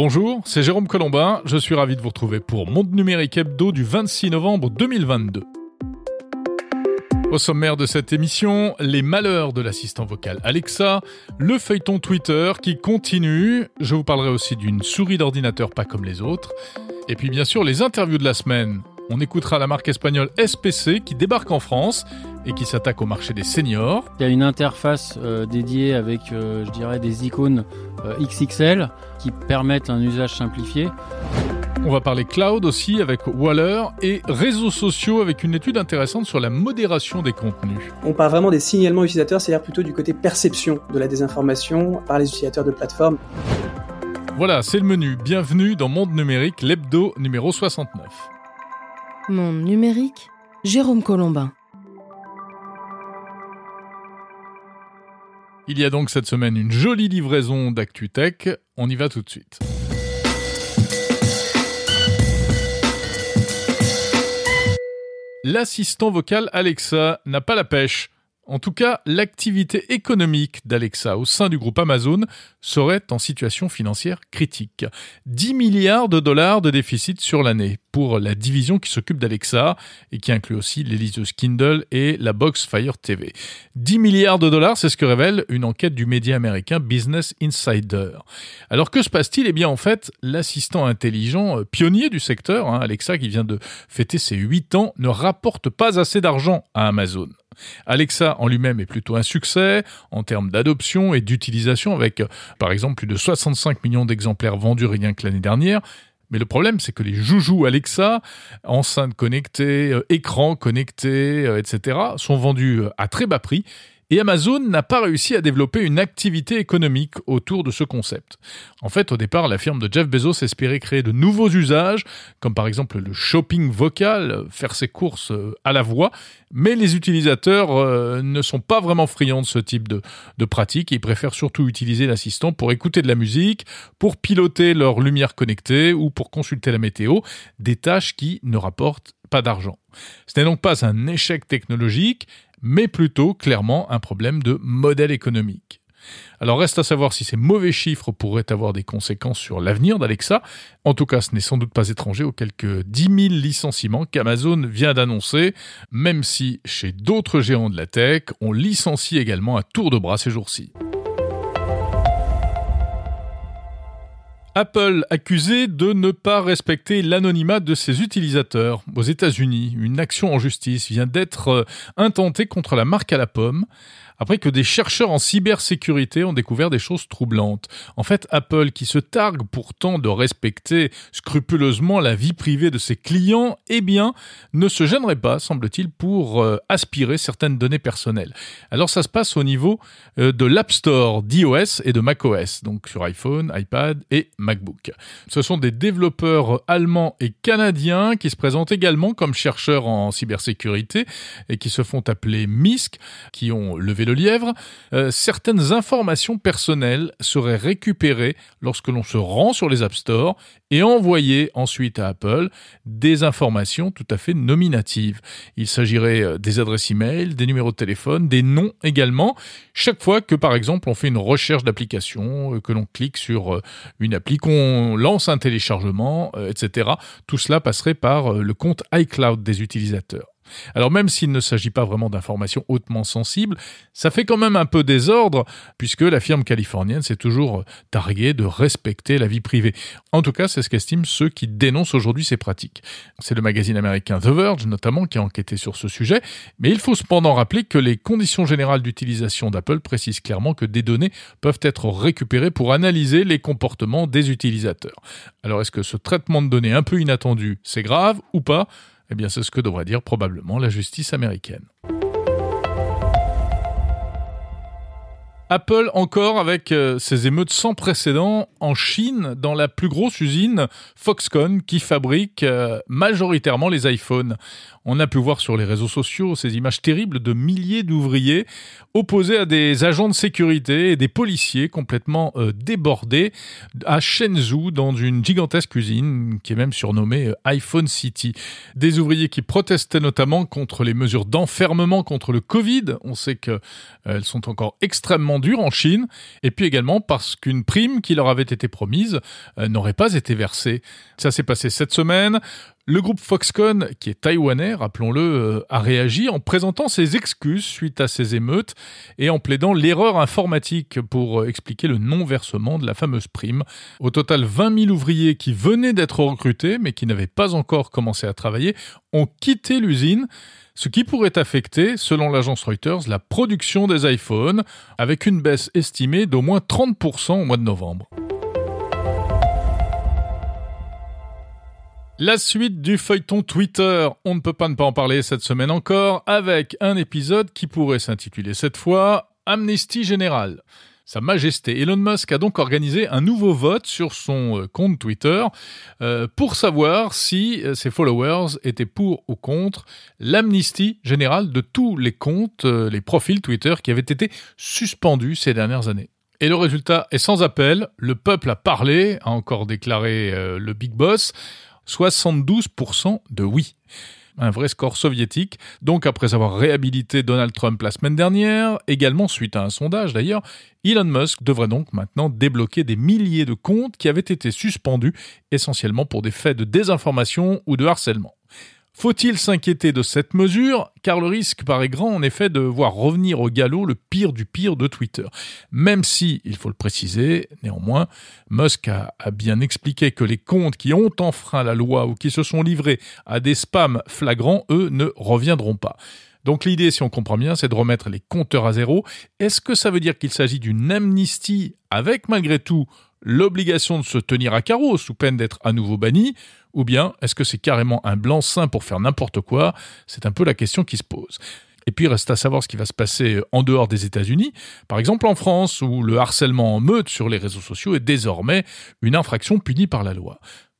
Bonjour, c'est Jérôme Colombin, je suis ravi de vous retrouver pour Monde Numérique Hebdo du 26 novembre 2022. Au sommaire de cette émission, les malheurs de l'assistant vocal Alexa, le feuilleton Twitter qui continue, je vous parlerai aussi d'une souris d'ordinateur pas comme les autres, et puis bien sûr les interviews de la semaine. On écoutera la marque espagnole SPC qui débarque en France et qui s'attaque au marché des seniors. Il y a une interface euh, dédiée avec, euh, je dirais, des icônes euh, XXL qui permettent un usage simplifié. On va parler cloud aussi avec Waller et réseaux sociaux avec une étude intéressante sur la modération des contenus. On parle vraiment des signalements utilisateurs, c'est-à-dire plutôt du côté perception de la désinformation par les utilisateurs de plateformes. Voilà, c'est le menu. Bienvenue dans Monde Numérique, l'hebdo numéro 69. Monde Numérique, Jérôme Colombin. Il y a donc cette semaine une jolie livraison d'ActuTech. On y va tout de suite. L'assistant vocal Alexa n'a pas la pêche. En tout cas, l'activité économique d'Alexa au sein du groupe Amazon serait en situation financière critique. 10 milliards de dollars de déficit sur l'année pour la division qui s'occupe d'Alexa et qui inclut aussi l'Eliseuse Kindle et la box Fire TV. 10 milliards de dollars, c'est ce que révèle une enquête du média américain Business Insider. Alors que se passe-t-il? Eh bien en fait, l'assistant intelligent euh, pionnier du secteur, hein, Alexa qui vient de fêter ses 8 ans, ne rapporte pas assez d'argent à Amazon. Alexa en lui-même est plutôt un succès en termes d'adoption et d'utilisation avec par exemple plus de 65 millions d'exemplaires vendus rien que l'année dernière. Mais le problème, c'est que les joujoux Alexa, enceintes connectées, euh, écrans connectés, euh, etc., sont vendus euh, à très bas prix et Amazon n'a pas réussi à développer une activité économique autour de ce concept. En fait, au départ, la firme de Jeff Bezos espérait créer de nouveaux usages, comme par exemple le shopping vocal, faire ses courses euh, à la voix, mais les utilisateurs euh, ne sont pas vraiment friands de ce type de, de pratique. Ils préfèrent surtout utiliser l'assistant pour écouter de la musique, pour piloter leur lumière connectée ou pour consulter la météo, des tâches qui ne rapportent pas d'argent. Ce n'est donc pas un échec technologique, mais plutôt clairement un problème de modèle économique. Alors reste à savoir si ces mauvais chiffres pourraient avoir des conséquences sur l'avenir d'Alexa. En tout cas, ce n'est sans doute pas étranger aux quelques 10 000 licenciements qu'Amazon vient d'annoncer, même si chez d'autres géants de la tech, on licencie également à tour de bras ces jours-ci. Apple accusé de ne pas respecter l'anonymat de ses utilisateurs. Aux États-Unis, une action en justice vient d'être euh, intentée contre la marque à la pomme après que des chercheurs en cybersécurité ont découvert des choses troublantes. En fait, Apple, qui se targue pourtant de respecter scrupuleusement la vie privée de ses clients, eh bien, ne se gênerait pas, semble-t-il, pour euh, aspirer certaines données personnelles. Alors ça se passe au niveau euh, de l'App Store d'iOS et de macOS, donc sur iPhone, iPad et MacBook. Ce sont des développeurs allemands et canadiens qui se présentent également comme chercheurs en cybersécurité et qui se font appeler MISC, qui ont levé le lièvre, euh, certaines informations personnelles seraient récupérées lorsque l'on se rend sur les App Store et envoyées ensuite à Apple des informations tout à fait nominatives. Il s'agirait euh, des adresses e-mail, des numéros de téléphone, des noms également. Chaque fois que par exemple on fait une recherche d'application, euh, que l'on clique sur une appli, qu'on lance un téléchargement, etc. Tout cela passerait par le compte iCloud des utilisateurs. Alors même s'il ne s'agit pas vraiment d'informations hautement sensibles, ça fait quand même un peu désordre puisque la firme californienne s'est toujours targuée de respecter la vie privée. En tout cas, c'est ce qu'estiment ceux qui dénoncent aujourd'hui ces pratiques. C'est le magazine américain The Verge notamment qui a enquêté sur ce sujet, mais il faut cependant rappeler que les conditions générales d'utilisation d'Apple précisent clairement que des données peuvent être récupérées pour analyser les comportements des utilisateurs. Alors est-ce que ce traitement de données un peu inattendu, c'est grave ou pas? Eh bien, c'est ce que devrait dire probablement la justice américaine. Apple encore avec euh, ses émeutes sans précédent en Chine dans la plus grosse usine Foxconn qui fabrique euh, majoritairement les iPhones. On a pu voir sur les réseaux sociaux ces images terribles de milliers d'ouvriers opposés à des agents de sécurité et des policiers complètement euh, débordés à Shenzhou dans une gigantesque usine qui est même surnommée iPhone City. Des ouvriers qui protestaient notamment contre les mesures d'enfermement contre le Covid. On sait qu'elles sont encore extrêmement extrêmement dur en Chine, et puis également parce qu'une prime qui leur avait été promise euh, n'aurait pas été versée. Ça s'est passé cette semaine. Le groupe Foxconn, qui est taïwanais, rappelons-le, euh, a réagi en présentant ses excuses suite à ces émeutes et en plaidant l'erreur informatique pour euh, expliquer le non-versement de la fameuse prime. Au total, 20 000 ouvriers qui venaient d'être recrutés mais qui n'avaient pas encore commencé à travailler ont quitté l'usine ce qui pourrait affecter, selon l'agence Reuters, la production des iPhones, avec une baisse estimée d'au moins 30% au mois de novembre. La suite du feuilleton Twitter, on ne peut pas ne pas en parler cette semaine encore, avec un épisode qui pourrait s'intituler cette fois Amnesty Générale. Sa Majesté Elon Musk a donc organisé un nouveau vote sur son euh, compte Twitter euh, pour savoir si euh, ses followers étaient pour ou contre l'amnistie générale de tous les comptes, les profils Twitter qui avaient été suspendus ces dernières années. Et le résultat est sans appel, le peuple a parlé, a encore déclaré le Big Boss, 72% de oui un vrai score soviétique. Donc après avoir réhabilité Donald Trump la semaine dernière, également suite à un sondage d'ailleurs, Elon Musk devrait donc maintenant débloquer des milliers de comptes qui avaient été suspendus essentiellement pour des faits de désinformation ou de harcèlement. Faut-il s'inquiéter de cette mesure? Car le risque paraît grand en effet de voir revenir au galop le pire du pire de Twitter. Même si, il faut le préciser, néanmoins, Musk a, bien expliqué que les comptes qui ont enfreint la loi ou qui se sont livrés à des spams flagrants, eux, ne reviendront pas. Donc l'idée, si on comprend bien, c'est de remettre les compteurs à zéro. Est-ce que ça veut dire qu'il s'agit d'une amnistie avec malgré tout l'obligation de se tenir à carreau sous peine d'être à nouveau banni ou bien est-ce que c'est carrément un blanc-seing pour faire n'importe quoi? C'est un peu la question qui se pose. Et puis, reste à savoir ce qui va se passer en dehors des États-Unis. Par exemple, en France, où le harcèlement en meute sur les réseaux sociaux est désormais une infraction punie par la loi.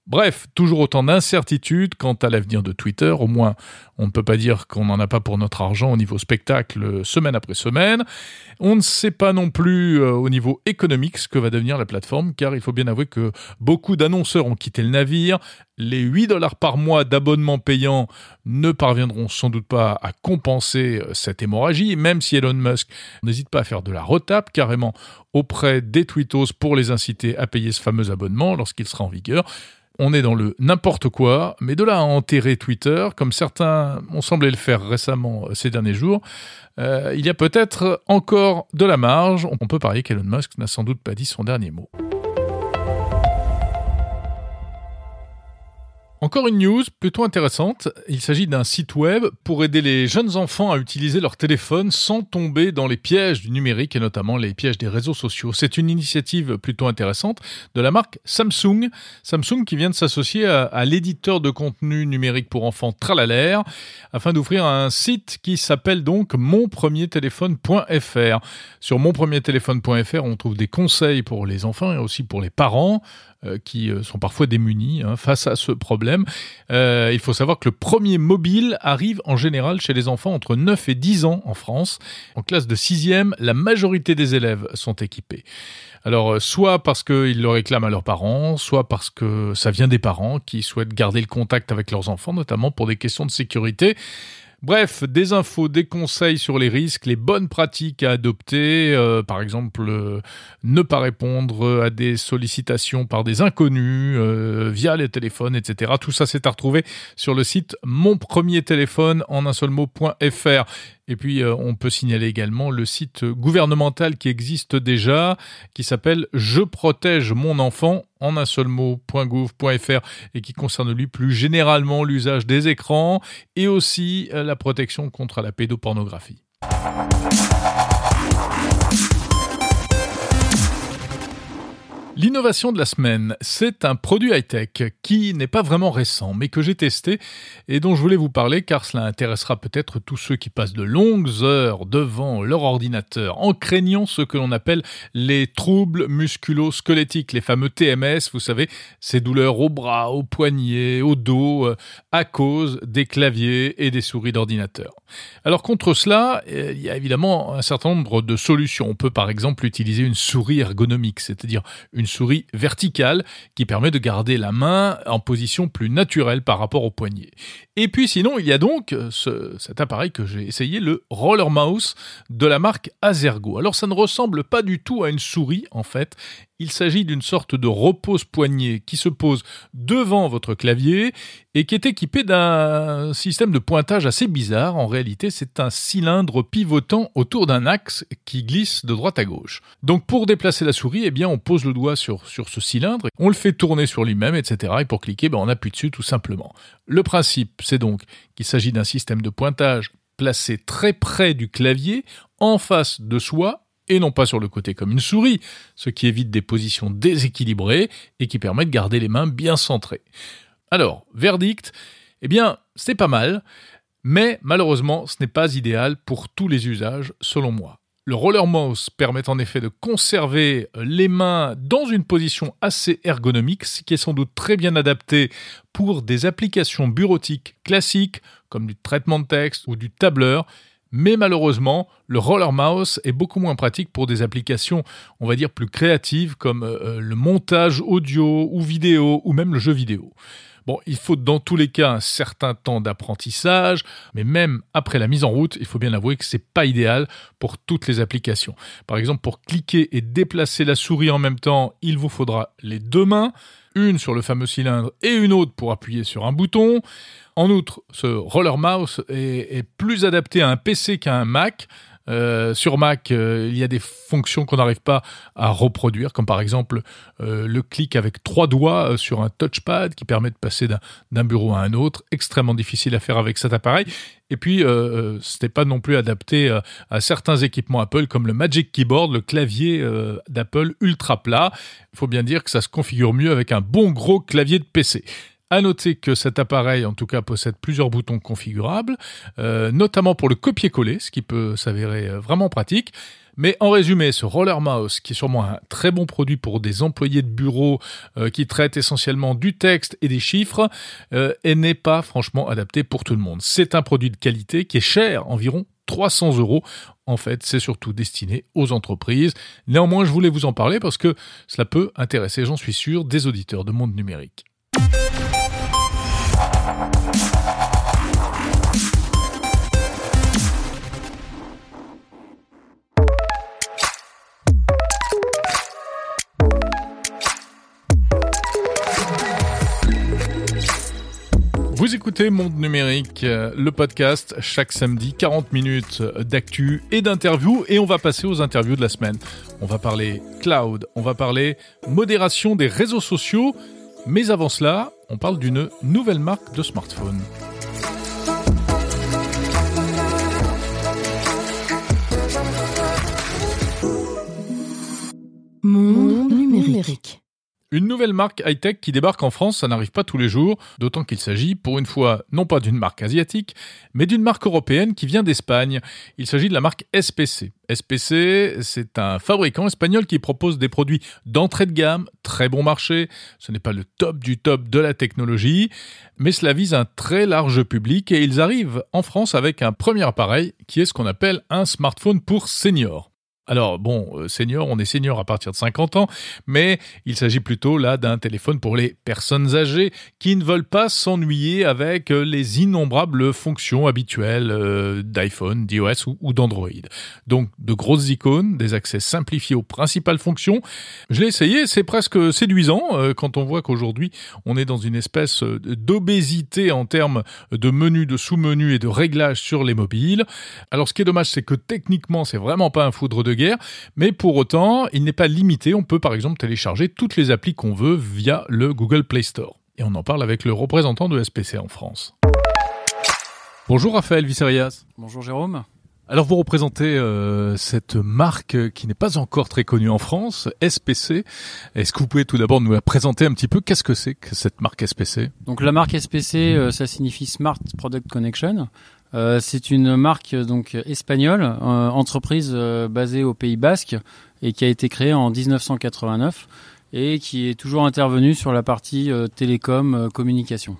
Bref, toujours autant d'incertitudes quant à l'avenir de Twitter. Au moins, on ne peut pas dire qu'on n'en a pas pour notre argent au niveau spectacle semaine après semaine. On ne sait pas non plus euh, au niveau économique ce que va devenir la plateforme, car il faut bien avouer que beaucoup d'annonceurs ont quitté le navire. Les 8 dollars par mois d'abonnement payant ne parviendront sans doute pas à compenser euh, cette hémorragie, même si Elon Musk n'hésite pas à faire de la retape carrément auprès des tweetos pour les inciter à payer ce fameux abonnement lorsqu'il sera en vigueur on est dans le n'importe quoi, mais de là à enterrer Twitter, comme certains ont semblé le faire récemment euh, ces derniers jours, euh, il y a peut-être encore de la marge. On peut parier qu'Elon Musk n'a sans doute pas dit son dernier mot. Encore une news plutôt intéressante. Il s'agit d'un site web pour aider les jeunes enfants à utiliser leur téléphone sans tomber dans les pièges du numérique et notamment les pièges des réseaux sociaux. C'est une initiative plutôt intéressante de la marque Samsung. Samsung qui vient de s'associer à, l'éditeur de contenu numérique pour enfants Tralalaire afin d'ouvrir un site qui s'appelle donc monpremiertéléphone.fr. Sur monpremiertéléphone.fr, on trouve des conseils pour les enfants et aussi pour les parents qui euh, sont parfois démunis hein, face à ce problème. Euh, il faut savoir que le premier mobile arrive en général chez les enfants entre 9 et 10 ans en France. En classe de 6e, la majorité des élèves sont équipés. Alors, soit parce qu'ils le réclament à leurs parents, soit parce que ça vient des parents qui souhaitent garder le contact avec leurs enfants, notamment pour des questions de sécurité. Bref, des infos, des conseils sur les risques, les bonnes pratiques à adopter, euh, par exemple euh, ne pas répondre à des sollicitations par des inconnus euh, via les téléphones, etc. Tout ça c'est à retrouver sur le site mon premier téléphone en un seul mot.fr. Et puis, euh, on peut signaler également le site gouvernemental qui existe déjà, qui s'appelle Je protège mon enfant en un seul mot.gouv.fr et qui concerne lui plus généralement l'usage des écrans et aussi euh, la protection contre la pédopornographie. L'innovation de la semaine, c'est un produit high-tech qui n'est pas vraiment récent, mais que j'ai testé et dont je voulais vous parler car cela intéressera peut-être tous ceux qui passent de longues heures devant leur ordinateur en craignant ce que l'on appelle les troubles musculo-squelettiques, les fameux TMS, vous savez, ces douleurs au bras, au poignet, au dos, euh, à cause des claviers et des souris d'ordinateur. Alors contre cela, euh, il y a évidemment un certain nombre de solutions. On peut par exemple utiliser une souris ergonomique, c'est-à-dire une souris verticale qui permet de garder la main en position plus naturelle par rapport au poignet. Et puis sinon, il y a donc ce, cet appareil que j'ai essayé, le Roller Mouse de la marque Azergo. Alors ça ne ressemble pas du tout à une souris en fait. Il s'agit d'une sorte de repose-poignet qui se pose devant votre clavier et qui est équipé d'un système de pointage assez bizarre. En réalité, c'est un cylindre pivotant autour d'un axe qui glisse de droite à gauche. Donc pour déplacer la souris, eh bien on pose le doigt sur, ce cylindre, on le fait tourner sur lui-même, etc. Et pour cliquer, ben, on appuie dessus tout simplement. Le principe, c'est donc qu'il s'agit d'un système de pointage placé très près du clavier, en face de soi et non pas sur le côté comme une souris, ce qui évite des positions déséquilibrées et qui permet de garder les mains bien centrées. Alors, verdict, eh bien, c'est pas mal, mais malheureusement, ce n'est pas idéal pour tous les usages, selon moi. Le roller mouse permet en effet de conserver les mains dans une position assez ergonomique, ce qui est sans doute très bien adapté pour des applications bureautiques classiques comme du traitement de texte ou du tableur, mais malheureusement, le roller mouse est beaucoup moins pratique pour des applications, on va dire, plus créatives comme euh, euh, le montage audio ou vidéo ou même le jeu vidéo. Bon, il faut dans tous les cas un certain temps d'apprentissage, mais même après la mise en route, il faut bien avouer que c'est pas idéal pour toutes les applications. Par exemple, pour cliquer et déplacer la souris en même temps, il vous faudra les deux mains, une sur le fameux cylindre et une autre pour appuyer sur un bouton. En outre, ce roller mouse est, plus adapté à un PC qu'à un Mac. Euh, sur Mac, euh, il y a des fonctions qu'on n'arrive pas à reproduire, comme par exemple euh, le clic avec trois doigts sur un touchpad qui permet de passer d'un bureau à un autre, extrêmement difficile à faire avec cet appareil. Et puis, ce n'était pas non plus adapté à certains équipements Apple, comme le Magic Keyboard, le clavier d'Apple ultra plat. Il faut bien dire que ça se configure mieux avec un bon gros clavier de PC. À noter que cet appareil, en tout cas, possède plusieurs boutons configurables, euh, notamment pour le copier-coller, ce qui peut s'avérer euh, vraiment pratique. Mais en résumé, ce roller mouse, qui est sûrement un très bon produit pour des employés de bureau euh, qui traitent essentiellement du texte et des chiffres, n'est pas franchement adapté pour tout le monde. C'est un produit de qualité qui est cher, environ 300 euros. En fait, c'est surtout destiné aux entreprises. Néanmoins, je voulais vous en parler parce que cela peut intéresser, j'en suis sûr, des auditeurs de monde numérique. Vous écoutez Monde Numérique, euh, le podcast, chaque samedi, 40 minutes d'actu et d'interviews. Et on va passer aux interviews de la semaine. On va parler cloud, on va parler modération des réseaux sociaux. Mais avant cela, on parle d'une nouvelle marque de smartphone. Monde numérique. Une nouvelle marque high-tech qui débarque en France, ça n'arrive pas tous les jours, d'autant qu'il s'agit, pour une fois, non pas d'une marque asiatique, mais d'une marque européenne qui vient d'Espagne. Il s'agit de la marque SPC. SPC, c'est un fabricant espagnol qui propose des produits d'entrée de gamme, très bon marché. Ce n'est pas le top du top de la technologie, mais cela vise un très large public et ils arrivent en France avec un premier appareil qui est ce qu'on appelle un smartphone pour seniors. Alors bon, euh, senior, on est senior à partir de 50 ans, mais il s'agit plutôt là d'un téléphone pour les personnes âgées qui ne veulent pas s'ennuyer avec euh, les innombrables fonctions habituelles euh, d'iPhone, d'iOS ou, d'Android. Donc de grosses icônes, des accès simplifiés aux principales fonctions. Je l'ai essayé, c'est presque séduisant quand on voit qu'aujourd'hui on est dans une espèce d'obésité en termes de menus, de sous-menus et de réglages sur les mobiles. Alors ce qui est dommage, c'est que techniquement c'est vraiment pas un foudre de guerre, mais pour autant, il n'est pas limité. On peut par exemple télécharger toutes les applis qu'on veut via le Google Play Store. Et on en parle avec le représentant de SPC en France. Bonjour Raphaël Visserias. Bonjour Jérôme. Alors vous représentez euh, cette marque qui n'est pas encore très connue en France, SPC. Est-ce que vous pouvez tout d'abord nous la présenter un petit peu? Qu'est-ce que c'est que cette marque SPC Donc la marque SPC, euh, ça signifie Smart Product Connection. Euh, c'est une marque donc espagnole, euh, entreprise euh, basée au Pays Basque et qui a été créée en 1989 et qui est toujours intervenue sur la partie télécom communication.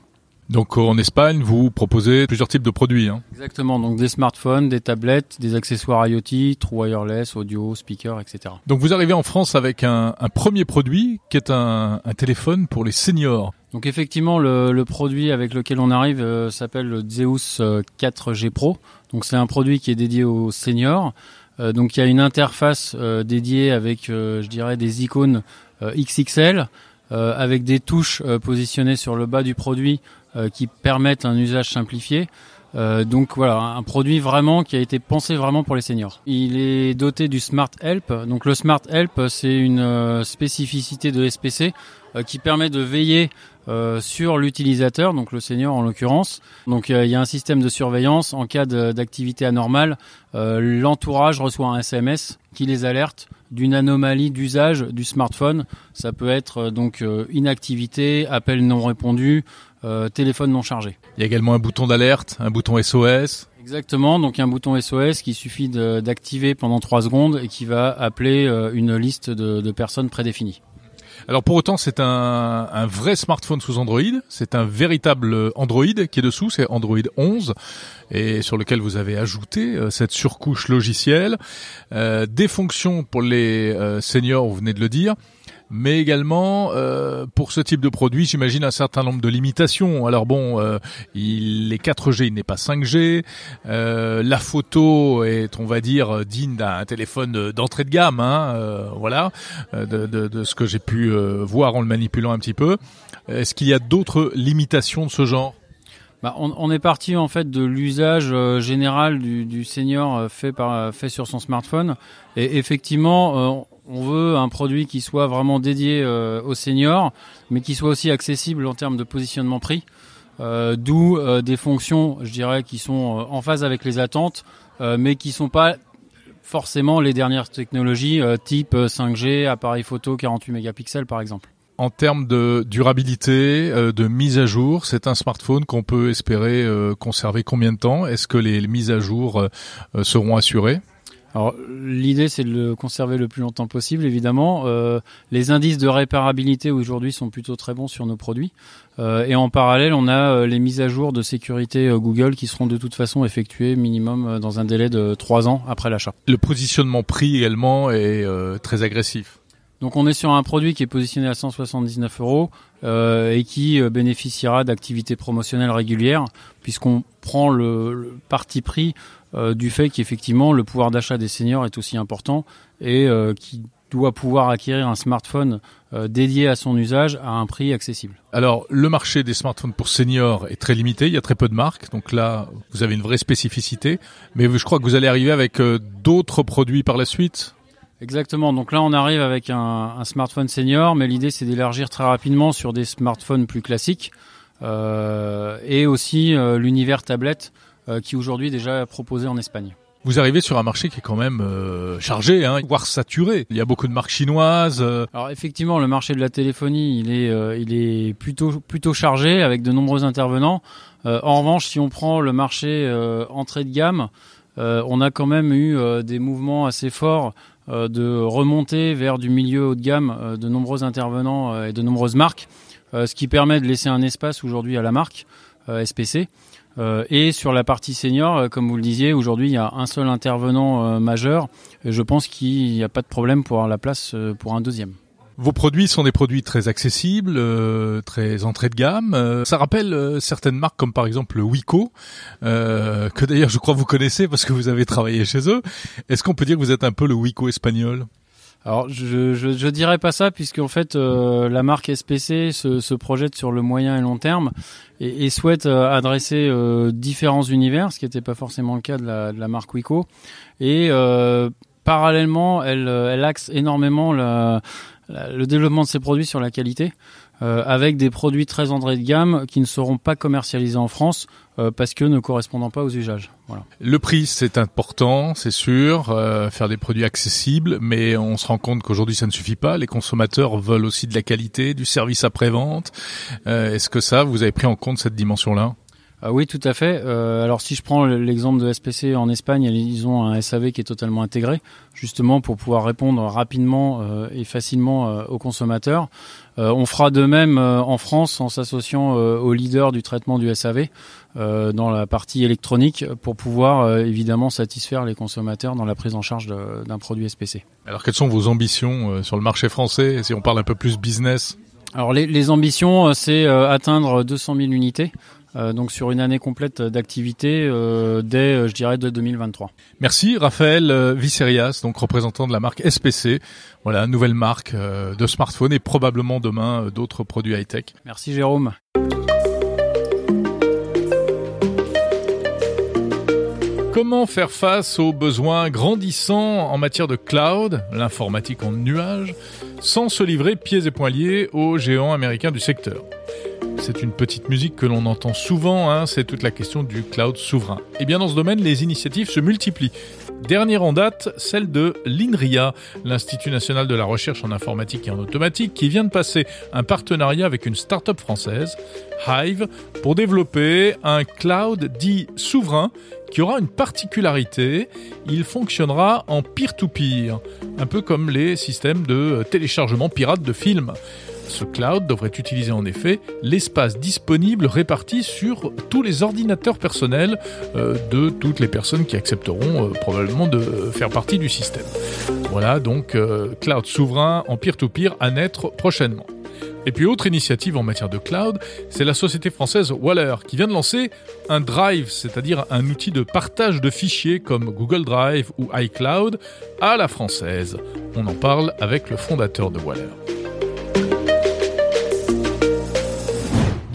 Donc en Espagne, vous proposez plusieurs types de produits. Hein. Exactement, donc des smartphones, des tablettes, des accessoires IoT, true wireless, audio, speaker, etc. Donc vous arrivez en France avec un, un premier produit qui est un, un, téléphone pour les seniors. Donc effectivement, le, le produit avec lequel on arrive euh, s'appelle le Zeus 4G euh, Pro. Donc c'est un produit qui est dédié aux seniors. Euh, donc il y a une interface euh, dédiée avec, euh, je dirais, des icônes XXL, avec des touches positionnées sur le bas du produit qui permettent un usage simplifié. Euh, donc voilà, un produit vraiment qui a été pensé vraiment pour les seniors. Il est doté du Smart Help. Donc le Smart Help, c'est une spécificité de SPC qui permet de veiller euh, sur l'utilisateur, donc le senior en l'occurrence. Donc il y a un système de surveillance en cas d'activité anormale. Euh, l'entourage reçoit un SMS qui les alerte d'une anomalie d'usage du smartphone. Ça peut être euh, donc inactivité, appel non répondu, téléphone non chargé. Il y a également un bouton d'alerte, un bouton SOS. Exactement, donc un bouton SOS qui suffit d'activer pendant 3 secondes et qui va appeler une liste de, de personnes prédéfinies. Alors pour autant, c'est un, vrai smartphone sous Android. C'est un véritable Android qui est dessous. C'est Android 11 et sur lequel vous avez ajouté euh, cette surcouche logicielle, euh, des fonctions pour les euh, seniors. Vous venez de le dire mais également euh, pour ce type de produit, j'imagine un certain nombre de limitations. Alors bon, euh, il est 4G, il n'est pas 5G. Euh, la photo est, on va dire, digne d'un téléphone d'entrée de gamme. Hein, euh, voilà, de, de, de, ce que j'ai pu euh, voir en le manipulant un petit peu. Est-ce qu'il y a d'autres limitations de ce genre? Bah, on, on, est parti en fait de l'usage euh, général du, du, senior fait par fait sur son smartphone et effectivement on veut un produit qui soit vraiment dédié euh, aux seniors, mais qui soit aussi accessible en termes de positionnement prix. Euh, D'où euh, des fonctions, je dirais, qui sont en phase avec les attentes, mais qui sont pas forcément les dernières technologies type 5G, appareil photo 48 mégapixels par exemple. En termes de durabilité, de mise à jour, c'est un smartphone qu'on peut espérer conserver combien de temps? Est-ce que les mises à jour seront assurées? Alors l'idée c'est de le conserver le plus longtemps possible évidemment. Euh, les indices de réparabilité aujourd'hui sont plutôt très bons sur nos produits. Euh, et en parallèle on a euh, les mises à jour de sécurité Google qui seront de toute façon effectuées minimum dans un délai de trois ans après l'achat. Le positionnement prix également est très agressif. Donc on est sur un produit qui est positionné à 179 euros euh, et qui bénéficiera d'activités promotionnelles régulières puisqu'on prend le, le, parti pris euh, du fait qu'effectivement le pouvoir d'achat des seniors est aussi important et euh, qui doit pouvoir acquérir un smartphone euh, dédié à son usage à un prix accessible. Alors, le marché des smartphones pour seniors est très limité, il y a très peu de marques, donc là, vous avez une vraie spécificité, mais je crois que vous allez arriver avec euh, d'autres produits par la suite. Exactement, donc là on arrive avec un, un smartphone senior, mais l'idée c'est d'élargir très rapidement sur des smartphones plus classiques euh, et aussi l'univers tablette qui aujourd'hui déjà proposé en Espagne. Vous arrivez sur un marché qui est quand même euh, chargé, hein, voire saturé. Il y a beaucoup de marques chinoises. Euh. Alors effectivement, le marché de la téléphonie, il est, euh, il est plutôt, plutôt chargé avec de nombreux intervenants. Euh, en revanche, si on prend le marché entrée de gamme, on a quand même eu des mouvements assez forts de remonter vers du milieu haut de gamme de nombreux intervenants et de nombreuses marques, ce qui permet de laisser un espace aujourd'hui à la marque SPC. Euh, et sur la partie senior, euh, comme vous le disiez, aujourd'hui il y a un seul intervenant euh, majeur. Et je pense qu'il n'y a pas de problème pour avoir la place pour un deuxième. Vos produits sont des produits très accessibles, très entrée de gamme. Ça rappelle certaines marques comme par exemple Wico, que d'ailleurs je crois vous connaissez parce que vous avez travaillé chez eux. Est-ce qu'on peut dire que vous êtes un peu le Wico espagnol? Alors je, je, je dirais pas ça puisque en fait euh, la marque SPC se, se, projette sur le moyen et long terme et, et souhaite euh, adresser euh, différents univers, ce qui n'était pas forcément le cas de la, de la marque Wico. Et euh, parallèlement, elle, elle axe énormément la, le développement de ses produits sur la qualité. Euh, avec des produits très entrée de gamme qui ne seront pas commercialisés en France euh, parce que ne correspondant pas aux usages. Voilà. Le prix, c'est important, c'est sûr, euh, faire des produits accessibles, mais on se rend compte qu'aujourd'hui, ça ne suffit pas. Les consommateurs veulent aussi de la qualité, du service après-vente. Euh, est-ce que ça, vous avez pris en compte cette dimension-là? Ah oui, tout à fait. Euh, alors si je prends l'exemple de SPC en Espagne, ils ont un SAV qui est totalement intégré, justement pour pouvoir répondre rapidement euh, et facilement euh, aux consommateurs. Euh, on fera de même en France en s'associant aux leaders du traitement du SAV dans la partie électronique pour pouvoir évidemment satisfaire les consommateurs dans la prise en charge d'un produit SPC. Alors quelles sont vos ambitions sur le marché français si on parle un peu plus business? Alors les, les ambitions, c'est atteindre 200 000 unités. Euh, donc sur une année complète d'activité euh, dès, euh, je dirais, de 2023. Merci Raphaël Vicerias, donc représentant de la marque SPC. Voilà, nouvelle marque de smartphone et probablement demain d'autres produits high-tech. Merci Jérôme. Comment faire face aux besoins grandissants en matière de cloud, l'informatique en nuage, sans se livrer pieds et poings liés aux géants américains du secteur? C'est une petite musique que l'on entend souvent, hein, c'est toute la question du cloud souverain. Et eh bien dans ce domaine, les initiatives se multiplient. Dernière en date, celle de l'INRIA, l'Institut national de la recherche en informatique et en automatique, qui vient de passer un partenariat avec une start-up française, Hive, pour développer un cloud dit souverain qui aura une particularité, il fonctionnera en peer-to-peer, -peer, un peu comme les systèmes de téléchargement pirate de films. Ce cloud devrait utiliser en effet l'espace disponible réparti sur tous les ordinateurs personnels euh, de toutes les personnes qui accepteront euh, probablement de faire partie du système. Voilà donc euh, cloud souverain en peer-to-peer à naître prochainement. Et puis autre initiative en matière de cloud, c'est la société française Waller qui vient de lancer un Drive, c'est-à-dire un outil de partage de fichiers comme Google Drive ou iCloud à la française. On en parle avec le fondateur de Waller.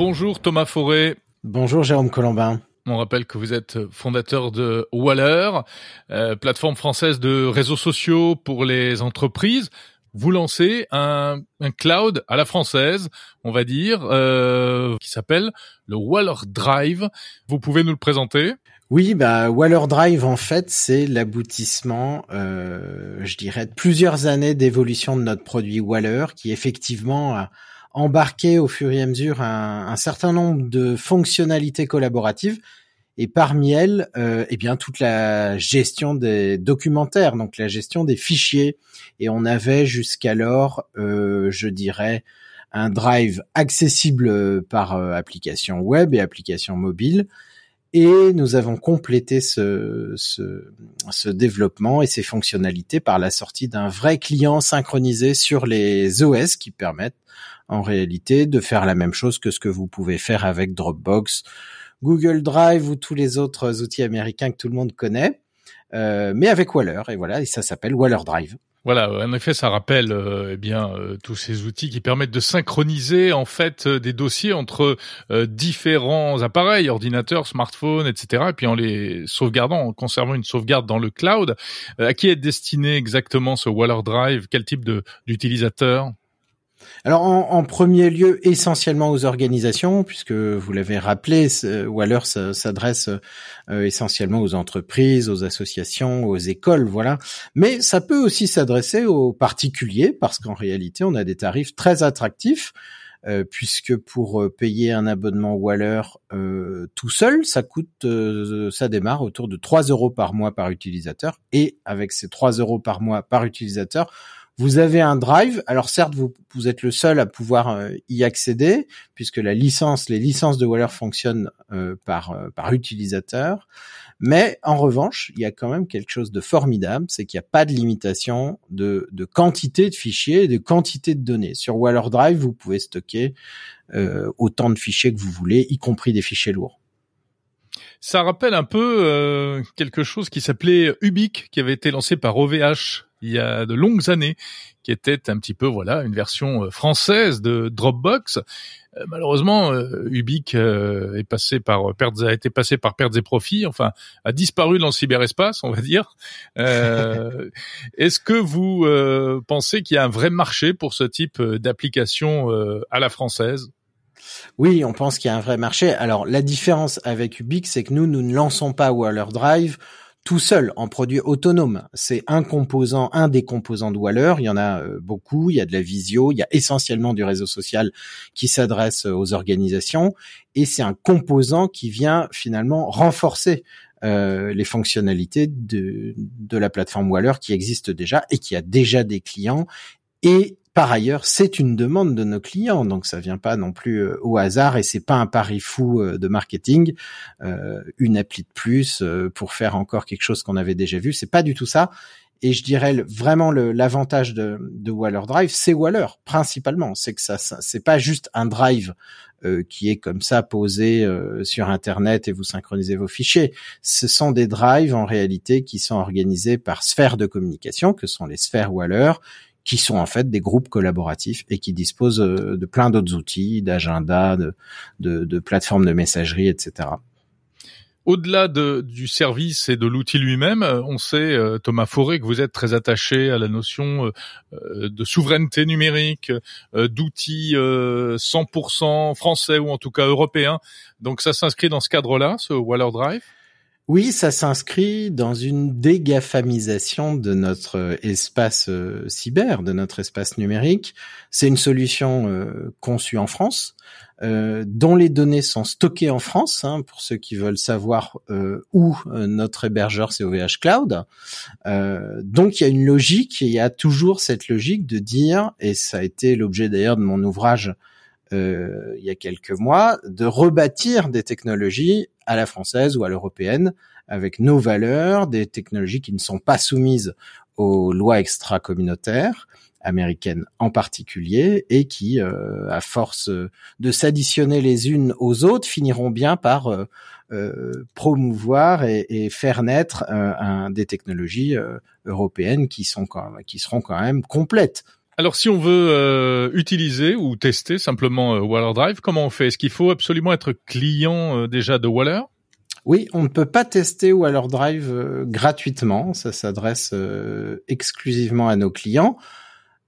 Bonjour Thomas Forêt. Bonjour Jérôme Colombin. On rappelle que vous êtes fondateur de Waller, euh, plateforme française de réseaux sociaux pour les entreprises. Vous lancez un, cloud à la française, on va dire, euh, qui s'appelle le Waller Drive. Vous pouvez nous le présenter? Oui, bah Waller Drive en fait c'est l'aboutissement, euh, je dirais, de plusieurs années d'évolution de notre produit Waller, qui effectivement a, embarquer au fur et à mesure un, certain nombre de fonctionnalités collaboratives et parmi elles, euh, eh bien toute la gestion des documentaires, donc la gestion des fichiers. Et on avait jusqu'alors, euh, je dirais, un drive accessible par euh, application web et application mobile. Et nous avons complété ce, développement et ces fonctionnalités par la sortie d'un vrai client synchronisé sur les OS qui permettent en réalité de faire la même chose que ce que vous pouvez faire avec Dropbox, Google Drive ou tous les autres outils américains que tout le monde connaît, euh, mais avec Waller. Et voilà, et ça s'appelle Waller Drive. Voilà, en effet, ça rappelle euh, eh bien euh, tous ces outils qui permettent de synchroniser en fait des dossiers entre différents appareils, ordinateurs, smartphones, etc. Et puis en les sauvegardant, en conservant une sauvegarde dans le cloud. à qui est destiné exactement ce Waller Drive? Quel type de d'utilisateur? Alors en, premier lieu, essentiellement aux organisations, puisque vous l'avez rappelé, Waller s'adresse euh, essentiellement aux entreprises, aux associations, aux écoles, voilà. Mais ça peut aussi s'adresser aux particuliers, parce qu'en réalité, on a des tarifs très attractifs. Euh, puisque pour euh, payer un abonnement Waller tout seul, ça coûte, ça démarre autour de 3 euros par mois par utilisateur, et avec ces 3 euros par mois par utilisateur, vous avez un drive. Alors certes, vous, êtes le seul à pouvoir euh, y accéder puisque la licence, les licences de Waller fonctionnent euh, par euh, par utilisateur. Mais en revanche, il y a quand même quelque chose de formidable, c'est qu'il n'y a pas de limitation de, de quantité de fichiers et de quantité de données. Sur Waller Drive, vous pouvez stocker autant de fichiers que vous voulez, y compris des fichiers lourds. Ça rappelle un peu quelque chose qui s'appelait Ubique, qui avait été lancé par OVH il y a de longues années, qui était un petit peu voilà une version euh, française de Dropbox. Euh, malheureusement, euh, Ubique est passé par pertes, a été passé par pertes et profits, enfin a disparu dans le cyberespace, on va dire. Est-ce que vous pensez qu'il y a un vrai marché pour ce type d'application à la française? Oui, on pense qu'il y a un vrai marché. Alors la différence avec Ubique, c'est que nous, nous ne lançons pas Waller Drive tout seul en produit autonome. C'est un composant, un des composants de Waller. Il y en a euh, beaucoup. Il y a de la visio. Il y a essentiellement du réseau social qui s'adresse aux organisations. Et c'est un composant qui vient finalement renforcer euh, les fonctionnalités de, de la plateforme Waller qui existe déjà et qui a déjà des clients et par ailleurs, c'est une demande de nos clients, donc ça vient pas non plus euh, au hasard et c'est pas un pari fou euh, de marketing, euh, une appli de plus pour faire encore quelque chose qu'on avait déjà vu. C'est pas du tout ça. Et je dirais vraiment l'avantage de, de Waller Drive, c'est Waller principalement. C'est que ça, c'est pas juste un drive qui est comme ça posé sur Internet et vous synchronisez vos fichiers. Ce sont des drives en réalité qui sont organisés par sphères de communication, que sont les sphères Waller, qui sont en fait des groupes collaboratifs et qui disposent euh, de plein d'autres outils, d'agenda, de, de, de, plateformes de messagerie, etc. Au-delà de, du service et de l'outil lui-même, euh, on sait, euh, Thomas Fauré, que vous êtes très attaché à la notion de souveraineté numérique, d'outils 100% français ou en tout cas européens. Donc ça s'inscrit dans ce cadre-là, ce Waller Drive? Oui, ça s'inscrit dans une dégafamisation de notre espace euh, cyber, de notre espace numérique. C'est une solution euh, conçue en France, euh, dont les données sont stockées en France, hein, pour ceux qui veulent savoir où notre hébergeur c'est OVH Cloud. donc il y a une logique, il y a toujours cette logique de dire, et ça a été l'objet d'ailleurs de mon ouvrage il y a quelques mois, de rebâtir des technologies à la française ou à l'européenne, avec nos valeurs, des technologies qui ne sont pas soumises aux lois extra-communautaires américaines en particulier et qui, euh, à force de s'additionner les unes aux autres, finiront bien par euh, euh, promouvoir et, faire naître des technologies européennes qui seront quand même complètes. Alors, si on veut utiliser ou tester simplement Waller Drive, comment on fait? Est-ce qu'il faut absolument être client déjà de Waller? Oui, on ne peut pas tester Waller Drive euh, gratuitement. Ça s'adresse euh, exclusivement à nos clients.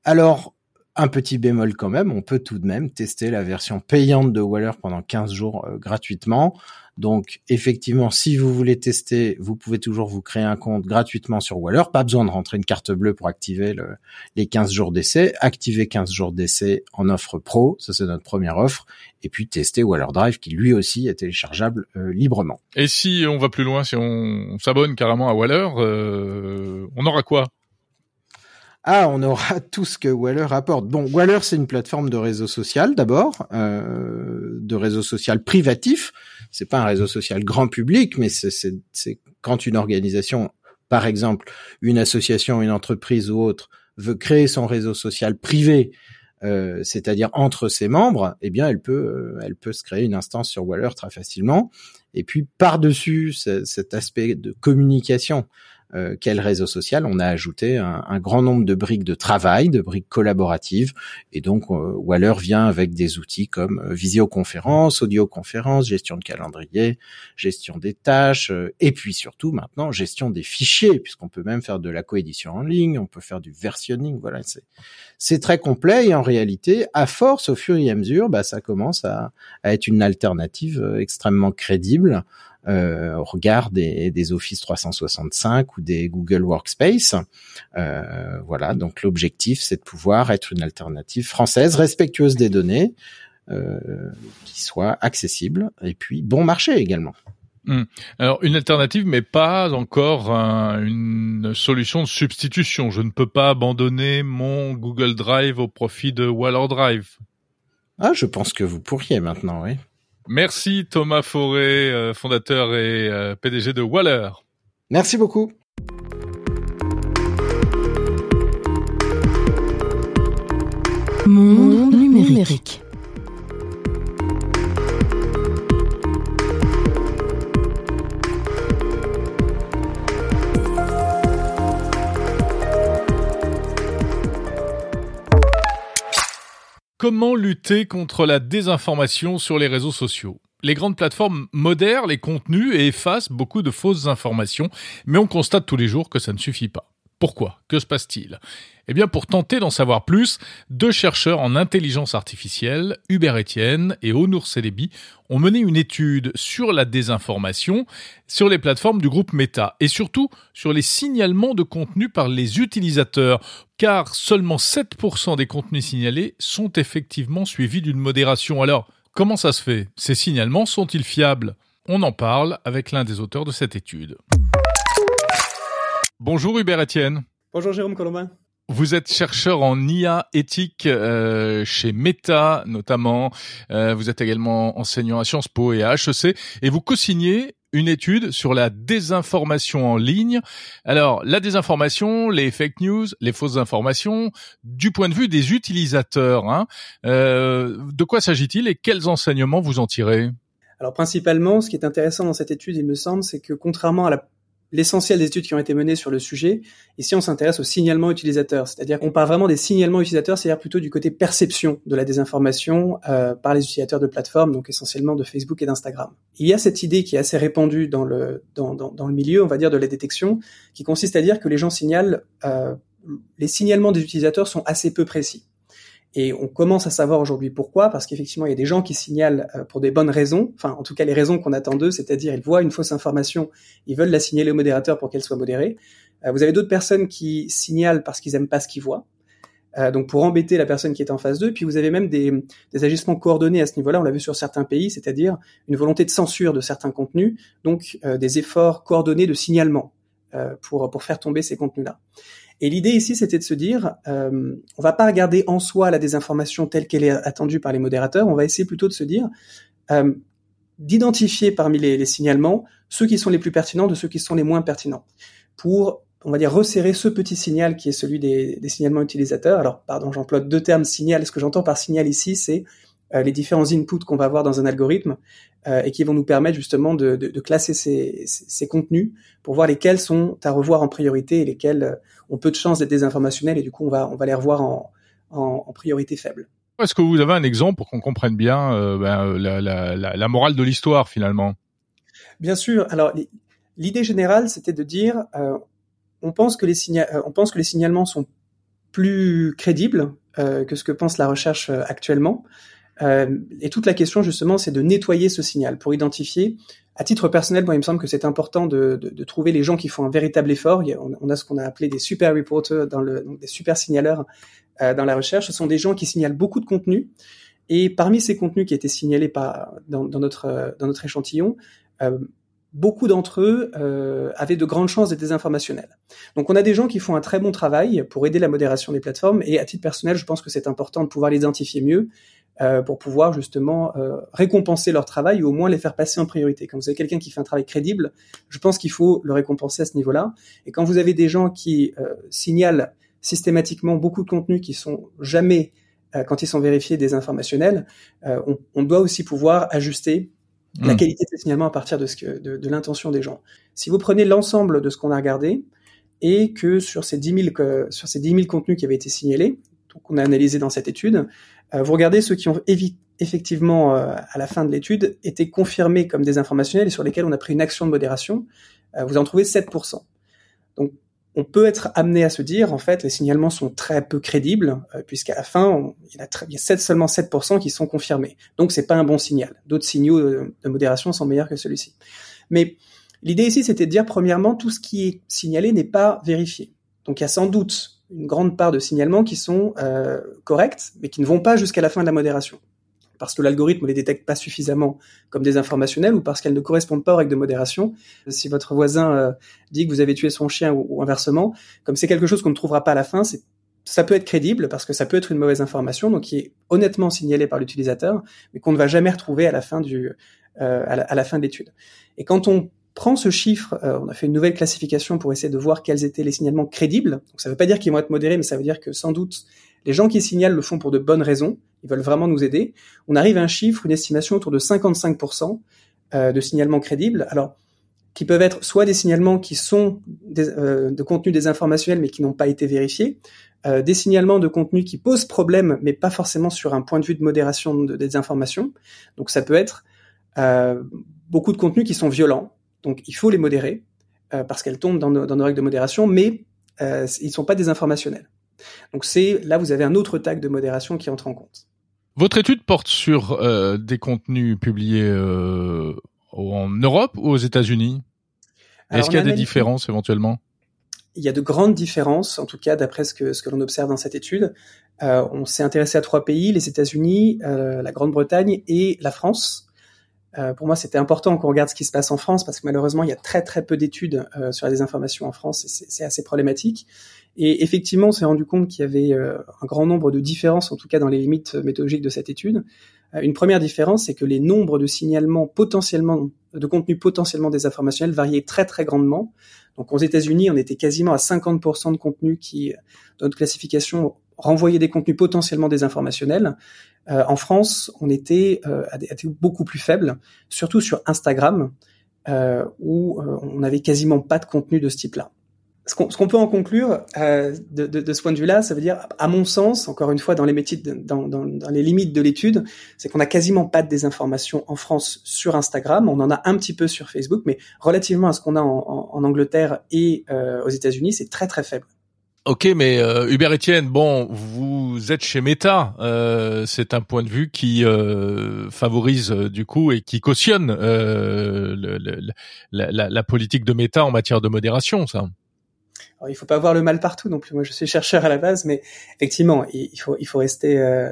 Alors, un petit bémol quand même, on peut tout de même tester la version payante de Waller pendant 15 jours euh, gratuitement. Donc effectivement, si vous voulez tester, vous pouvez toujours vous créer un compte gratuitement sur Waller. Pas besoin de rentrer une carte bleue pour activer les 15 jours d'essai. Activer 15 jours d'essai en offre pro, ça c'est notre première offre. Et puis tester Waller Drive qui lui aussi est téléchargeable euh, librement. Et si on va plus loin, si on s'abonne carrément à Waller, euh, on aura quoi? Ah, on aura tout ce que Waller apporte. Bon, Waller, c'est une plateforme de réseau social d'abord, euh, de réseau social privatif. C'est pas un réseau social grand public, mais c'est quand une organisation, par exemple, une association, une entreprise ou autre, veut créer son réseau social privé, euh, c'est-à-dire entre ses membres, eh bien, elle peut, euh, elle peut se créer une instance sur Waller très facilement. Et puis par-dessus cet aspect de communication euh, quel réseau social, on a ajouté un, grand nombre de briques de travail, de briques collaboratives, et donc euh, Waller vient avec des outils comme euh, visioconférence, audioconférence, gestion de calendrier, gestion des tâches, et puis surtout maintenant gestion des fichiers, puisqu'on peut même faire de la coédition en ligne, on peut faire du versionning, voilà, c'est très complet. Et en réalité, à force, au fur et à mesure, bah, ça commence à, à être une alternative extrêmement crédible euh, au regard des, des, Office 365 ou des Google Workspace. Euh, voilà, donc l'objectif, c'est de pouvoir être une alternative française respectueuse des données, euh, qui soit accessible et puis bon marché également. Hmm. Alors une alternative, mais pas encore une solution de substitution. Je ne peux pas abandonner mon Google Drive au profit de Waller Drive. Ah, je pense que vous pourriez maintenant, oui. Merci Thomas Forêt, euh, fondateur et euh, PDG de Waller. Merci beaucoup. Monde numérique. Comment lutter contre la désinformation sur les réseaux sociaux? Les grandes plateformes modèrent les contenus et effacent beaucoup de fausses informations, mais on constate tous les jours que ça ne suffit pas. Pourquoi? Que se passe-t-il? Eh bien, pour tenter d'en savoir plus, deux chercheurs en intelligence artificielle, Hubert Etienne et Onur Celebi, ont mené une étude sur la désinformation sur les plateformes du groupe Meta et surtout sur les signalements de contenu par les utilisateurs, car seulement 7% des contenus signalés sont effectivement suivis d'une modération. Alors, comment ça se fait? Ces signalements sont-ils fiables? On en parle avec l'un des auteurs de cette étude. Bonjour Hubert Etienne. Bonjour Jérôme Colombin. Vous êtes chercheur en IA éthique euh, chez Meta notamment. Euh, vous êtes également enseignant à Sciences Po et à HEC et vous co-signez une étude sur la désinformation en ligne. Alors, la désinformation, les fake news, les fausses informations, du point de vue des utilisateurs, hein, euh, de quoi s'agit-il et quels enseignements vous en tirez? Alors principalement, ce qui est intéressant dans cette étude, il me semble, c'est que contrairement à la l'essentiel des études qui ont été menées sur le sujet. Ici, on s'intéresse au signalement utilisateur, c'est-à-dire qu'on parle vraiment des signalements utilisateurs, c'est-à-dire plutôt du côté perception de la désinformation euh, par les utilisateurs de plateformes, donc essentiellement de Facebook et d'Instagram. Il y a cette idée qui est assez répandue dans le milieu, on va dire, de la détection, qui consiste à dire que les gens signalent euh, les signalements des utilisateurs sont assez peu précis. Et on commence à savoir aujourd'hui pourquoi, parce qu'effectivement, il y a des gens qui signalent euh, pour des bonnes raisons, enfin, en tout cas, les raisons qu'on attend d'eux, c'est-à-dire ils voient une fausse information, ils veulent la signaler au modérateur pour qu'elle soit modérée. Euh, vous avez d'autres personnes qui signalent parce qu'ils aiment pas ce qu'ils voient, euh, donc pour embêter la personne qui est en face d'eux. Puis vous avez même des, des agissements coordonnés à ce niveau-là, on l'a vu sur certains pays, c'est-à-dire une volonté de censure de certains contenus, donc des efforts coordonnés de signalement pour, pour faire tomber ces contenus-là. Et l'idée ici, c'était de se dire, euh, on va pas regarder en soi la désinformation telle qu'elle est attendue par les modérateurs, on va essayer plutôt de se dire, euh, d'identifier parmi les, signalements ceux qui sont les plus pertinents de ceux qui sont les moins pertinents, pour, on va dire, resserrer ce petit signal qui est celui des, des signalements utilisateurs. Alors, pardon, j'emploie deux termes signal. Ce que j'entends par signal ici, c'est les différents inputs qu'on va avoir dans un algorithme euh, et qui vont nous permettre justement de, de, de classer ces, ces, contenus pour voir lesquels sont à revoir en priorité et lesquels euh, ont peu de chances d'être désinformationnels et du coup on va on va les revoir en, en, en priorité faible. Est-ce que vous avez un exemple pour qu'on comprenne bien euh, ben, la, la, la, la, morale de l'histoire finalement? Bien sûr. Alors l'idée générale c'était de dire euh, on pense que les on pense que les signalements sont plus crédibles que ce que pense la recherche actuellement. Euh, et toute la question justement, c'est de nettoyer ce signal pour identifier. À titre personnel, moi, il me semble que c'est important de, de, de, trouver les gens qui font un véritable effort. on, a ce qu'on a appelé des super reporters, dans le, donc des super signaleurs euh, dans la recherche. Ce sont des gens qui signalent beaucoup de contenu. Et parmi ces contenus qui étaient signalés par, dans, notre, dans notre échantillon, euh, beaucoup d'entre eux euh, avaient de grandes chances d'être désinformationnels. Donc on a des gens qui font un très bon travail pour aider la modération des plateformes et à titre personnel, je pense que c'est important de pouvoir l'identifier mieux euh, pour pouvoir justement euh, récompenser leur travail ou au moins les faire passer en priorité. Quand vous avez quelqu'un qui fait un travail crédible, je pense qu'il faut le récompenser à ce niveau-là. Et quand vous avez des gens qui euh, signalent systématiquement beaucoup de contenus qui sont jamais, euh, quand ils sont vérifiés, des informationnels, on, on doit aussi pouvoir ajuster la hmm. qualité de ces signalements à partir de, ce que, de, de l'intention des gens. Si vous prenez l'ensemble de ce qu'on a regardé et que sur ces 10 000, que, sur ces 10 000 contenus qui avaient été signalés, qu'on a analysé dans cette étude, euh, vous regardez ceux qui ont effectivement, euh, à la fin de l'étude, été confirmés comme des informationnels et sur lesquels on a pris une action de modération, euh, vous en trouvez 7%. Donc on peut être amené à se dire, en fait, les signalements sont très peu crédibles, euh, puisqu'à la fin, il y a, a 7, seulement 7% qui sont confirmés. Donc, c'est pas un bon signal. D'autres signaux de, de, modération sont meilleurs que celui-ci. Mais l'idée ici, c'était de dire, premièrement, tout ce qui est signalé n'est pas vérifié. Donc, il y a sans doute une grande part de signalements qui sont euh, corrects, mais qui ne vont pas jusqu'à la fin de la modération parce que l'algorithme ne les détecte pas suffisamment comme des informationnels ou parce qu'elles ne correspondent pas aux règles de modération. Si votre voisin euh, dit que vous avez tué son chien ou, inversement, comme c'est quelque chose qu'on ne trouvera pas à la fin, c'est ça peut être crédible parce que ça peut être une mauvaise information, donc qui est honnêtement signalée par l'utilisateur, mais qu'on ne va jamais retrouver à la fin du euh, à, la, à, la, fin de l'étude. Et quand on prend ce chiffre, euh, on a fait une nouvelle classification pour essayer de voir quels étaient les signalements crédibles. Donc ça ne veut pas dire qu'ils vont être modérés, mais ça veut dire que sans doute les gens qui signalent le font pour de bonnes raisons, ils veulent vraiment nous aider. On arrive à un chiffre, une estimation autour de 55% euh, de signalements crédibles. Alors, qui peuvent être soit des signalements qui sont euh, de contenu désinformationnel mais qui n'ont pas été vérifiés, euh, des signalements de contenu qui posent problème mais pas forcément sur un point de vue de modération de, des informations. Donc ça peut être beaucoup de contenus qui sont violents, donc il faut les modérer euh, parce qu'elles tombent dans nos, dans nos, règles de modération, mais euh, ils ne sont pas désinformationnels. Donc c'est là vous avez un autre tag de modération qui entre en compte. Votre étude porte sur euh, des contenus publiés en Europe ou aux États-Unis? Est-ce qu'il y a des différences éventuellement? Il y a de grandes différences, en tout cas d'après ce que, ce que l'on observe dans cette étude. On s'est intéressé à trois pays, les États-Unis, la Grande-Bretagne et la France. Euh, pour moi, c'était important qu'on regarde ce qui se passe en France parce que malheureusement, il y a très très peu d'études euh, sur la désinformation en France et c'est assez problématique. Et effectivement, on s'est rendu compte qu'il y avait euh, un grand nombre de différences, en tout cas dans les limites méthodologiques de cette étude. Une première différence, c'est que les nombres de signalements potentiellement, de contenus potentiellement désinformationnels variaient très très grandement. Donc aux États-Unis, on était quasiment à 50% de contenus qui, dans notre classification, renvoyaient des contenus potentiellement désinformationnels. Euh, en France, on était euh, à, des, à, des, beaucoup plus faibles, surtout sur Instagram, euh, où euh, on n'avait quasiment pas de contenu de ce type-là ce qu'on peut en conclure euh, de, de, de, ce point de vue-là, ça veut dire, à mon sens, encore une fois, dans les métiers, dans, dans, dans, les limites de l'étude, c'est qu'on a quasiment pas de désinformation en France sur Instagram. On en a un petit peu sur Facebook, mais relativement à ce qu'on a en, en, en, Angleterre et euh, aux États-Unis, c'est très très faible. Ok, mais euh, Hubert Etienne, bon, vous êtes chez Meta, euh, c'est un point de vue qui euh, favorise euh, du coup et qui cautionne euh, le, le, la, la, politique de Meta en matière de modération, ça. Alors, il faut pas voir le mal partout non plus. Moi, je suis chercheur à la base, mais effectivement, il faut il faut rester euh,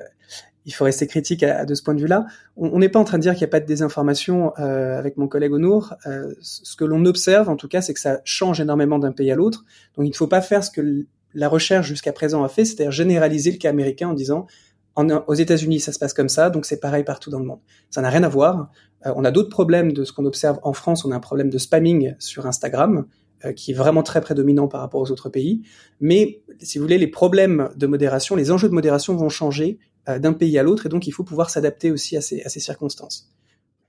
il faut rester critique à, à, de ce point de vue-là. On n'est pas en train de dire qu'il n'y a pas de désinformation euh, avec mon collègue Onour. Euh, ce que l'on observe, en tout cas, c'est que ça change énormément d'un pays à l'autre. Donc, il ne faut pas faire ce que la recherche jusqu'à présent a fait, c'est-à-dire généraliser le cas américain en disant aux États-Unis, ça se passe comme ça, donc c'est pareil partout dans le monde. Ça n'a rien à voir. Euh, on a d'autres problèmes de ce qu'on observe en France. On a un problème de spamming sur Instagram euh, qui est vraiment très prédominant par rapport aux autres pays. Mais si vous voulez, les problèmes de modération, les enjeux de modération vont changer euh, d'un pays à l'autre, et donc il faut pouvoir s'adapter aussi à ces, circonstances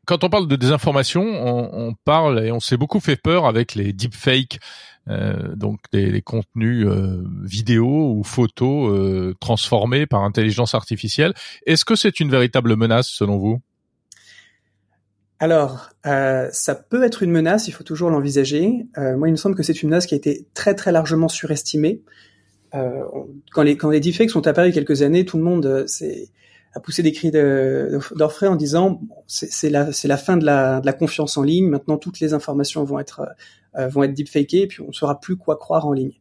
quand on parle de désinformation, on, on, parle et on s'est beaucoup fait peur avec les deepfakes, euh, donc les contenus euh, vidéo ou photos euh, transformés par intelligence artificielle. Est-ce que c'est une véritable menace selon vous? Alors, ça peut être une menace, il faut toujours l'envisager. Moi, il me semble que c'est une menace qui a été très très largement surestimée. Quand, les, quand deepfakes sont apparus quelques années, tout le monde s'est a poussé des cris d'orfraie en disant c'est la, la fin de la, de la confiance en ligne. Maintenant, toutes les informations vont être euh, vont être deepfakées et puis on ne saura plus quoi croire en ligne.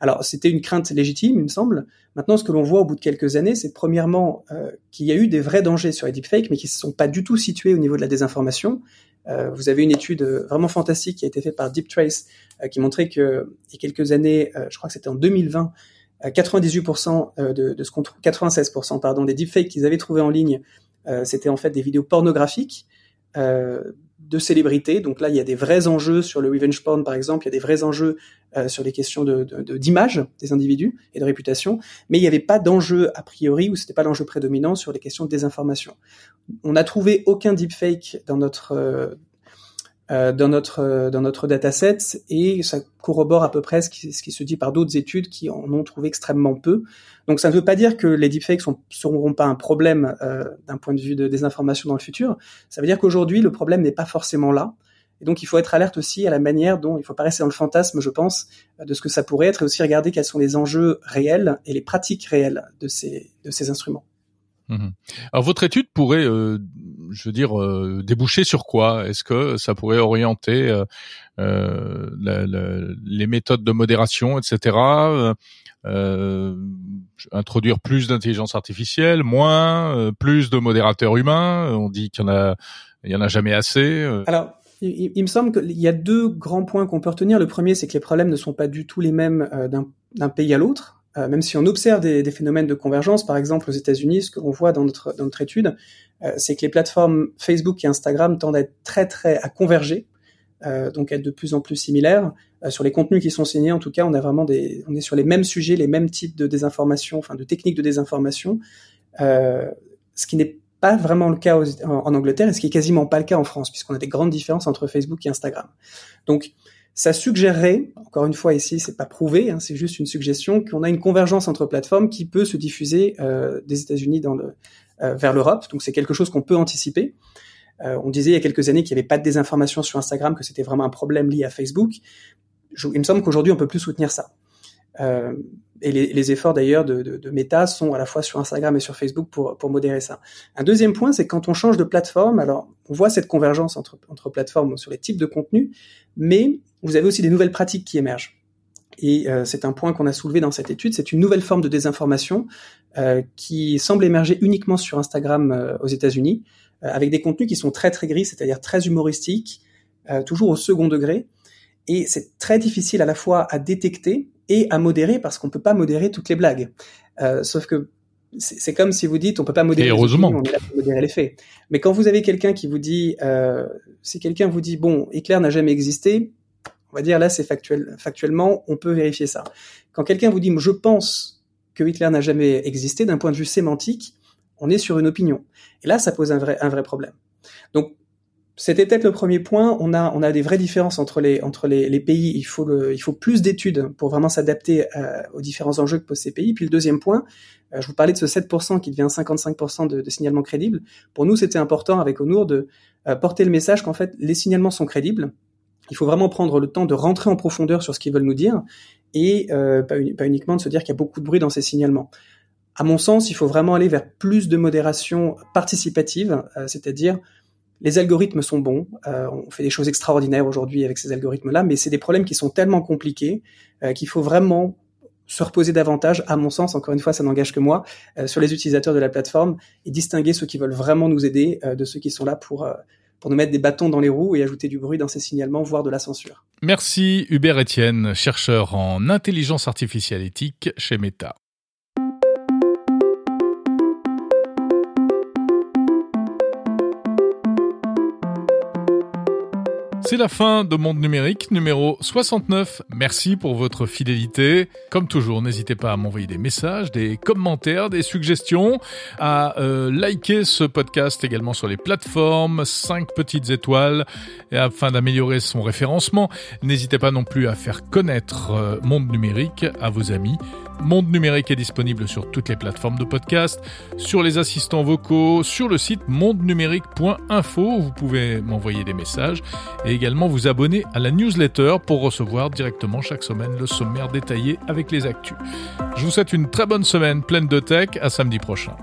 Alors, c'était une crainte légitime, il me semble. Maintenant, ce que l'on voit au bout de quelques années, c'est premièrement euh, qu'il y a eu des vrais dangers sur les deepfakes, mais qui ne sont pas du tout situés au niveau de la désinformation. Euh, vous avez une étude vraiment fantastique qui a été faite par Deep Trace, euh, qui montrait que il y a quelques années, euh, je crois que c'était en 2020, 98% euh, de, de, ce qu'on trouve, 96% pardon, des deepfakes qu'ils avaient trouvés en ligne, c'était en fait des vidéos pornographiques de célébrités. Donc là, il y a des vrais enjeux sur le revenge porn, par exemple. Il y a des vrais enjeux euh, sur les questions de, d'image de, des individus et de réputation. Mais il n'y avait pas d'enjeu a priori, ou c'était pas l'enjeu prédominant sur les questions de désinformation. On n'a trouvé aucun deepfake dans notre euh, euh, dans notre euh, dans notre dataset et ça corrobore à peu près ce qui, ce qui se dit par d'autres études qui en ont trouvé extrêmement peu. Donc ça ne veut pas dire que les deepfakes ne seront pas un problème euh, d'un point de vue de désinformation dans le futur. Ça veut dire qu'aujourd'hui le problème n'est pas forcément là. Et donc il faut être alerte aussi à la manière dont il faut pas rester dans le fantasme, je pense, de ce que ça pourrait être, et aussi regarder quels sont les enjeux réels et les pratiques réelles de ces de ces instruments. Mmh Alors votre étude pourrait, euh, je veux dire, euh, déboucher sur quoi? Est-ce que ça pourrait orienter euh, euh la, la, les méthodes de modération, etc. Euh, introduire plus d'intelligence artificielle, moins, plus de modérateurs humains? On dit qu'il y en a, il y en a jamais assez. Alors. Il, me semble qu'il y a deux grands points qu'on peut retenir. Le premier, c'est que les problèmes ne sont pas du tout les mêmes d'un pays à l'autre. Euh, même si on observe des, phénomènes de convergence, par exemple aux États-Unis, ce que voit dans notre, étude, euh, c'est que les plateformes Facebook et Instagram tendent à être très très à converger, euh, donc à être de plus en plus similaires. Sur les contenus qui sont signés, en tout cas, on a vraiment des, on est sur les mêmes sujets, les mêmes types de désinformation, enfin de techniques de désinformation, ce qui n'est pas vraiment le cas en, en, Angleterre et ce qui est quasiment pas le cas en France, puisqu'on a des grandes différences entre Facebook et Instagram. Donc ça suggérerait, encore une fois ici, c'est pas prouvé, hein, c'est juste une suggestion, qu'on a une convergence entre plateformes qui peut se diffuser euh, des États-Unis euh, vers l'Europe. Donc c'est quelque chose qu'on peut anticiper. Euh, on disait il y a quelques années qu'il n'y avait pas de désinformation sur Instagram, que c'était vraiment un problème lié à Facebook. Il me semble qu'aujourd'hui on peut plus soutenir ça. et les, efforts d'ailleurs de, Meta sont à la fois sur Instagram et sur Facebook pour, pour modérer ça. Un deuxième point, c'est quand on change de plateforme, alors on voit cette convergence entre, entre plateformes sur les types de contenus, mais vous avez aussi des nouvelles pratiques qui émergent. Et euh, c'est un point qu'on a soulevé dans cette étude, c'est une nouvelle forme de désinformation euh, qui semble émerger uniquement sur Instagram euh, aux États-Unis, euh, avec des contenus qui sont très très gris, c'est-à-dire très humoristiques, euh, toujours au second degré. Et c'est très difficile à la fois à détecter et à modérer parce qu'on peut pas modérer toutes les blagues. Euh, sauf que c'est comme si vous dites on peut pas modérer. Et heureusement. Les on est là pour modérer les faits. Mais quand vous avez quelqu'un qui vous dit, euh, si quelqu'un vous dit bon, Hitler n'a jamais existé, on va dire là c'est factuel, factuellement on peut vérifier ça. Quand quelqu'un vous dit je pense que Hitler n'a jamais existé, d'un point de vue sémantique, on est sur une opinion. Et là ça pose un vrai un vrai problème. Donc c'était peut-être le premier point. On a, on a des vraies différences entre les, entre les, pays. Il faut, le, il faut plus d'études pour vraiment s'adapter euh, aux différents enjeux que posent ces pays. Puis le deuxième point, euh, je vous parlais de ce 7% qui devient 55% de, de signalements crédibles. Pour nous, c'était important avec Onur de euh, porter le message qu'en fait, les signalements sont crédibles. Il faut vraiment prendre le temps de rentrer en profondeur sur ce qu'ils veulent nous dire et euh, pas, uniquement de se dire qu'il y a beaucoup de bruit dans ces signalements. À mon sens, il faut vraiment aller vers plus de modération participative, euh, c'est-à-dire les algorithmes sont bons, euh, on fait des choses extraordinaires aujourd'hui avec ces algorithmes-là, mais c'est des problèmes qui sont tellement compliqués qu'il faut vraiment se reposer davantage, à mon sens, encore une fois, ça n'engage que moi, sur les utilisateurs de la plateforme et distinguer ceux qui veulent vraiment nous aider de ceux qui sont là pour, pour nous mettre des bâtons dans les roues et ajouter du bruit dans ces signalements, voire de la censure. Merci Hubert Etienne, chercheur en intelligence artificielle éthique chez Meta. C'est la fin de Monde Numérique numéro 69. Merci pour votre fidélité. Comme toujours, n'hésitez pas à m'envoyer des messages, des commentaires, des suggestions, à euh, liker ce podcast également sur les plateformes, 5 petites étoiles, et afin d'améliorer son référencement. N'hésitez pas non plus à faire connaître euh, Monde Numérique à vos amis. Monde Numérique est disponible sur toutes les plateformes de podcast, sur les assistants vocaux, sur le site mondenumérique.info. Vous pouvez m'envoyer des messages et également vous abonner à la newsletter pour recevoir directement chaque semaine le sommaire détaillé avec les actus. Je vous souhaite une très bonne semaine pleine de tech. À samedi prochain.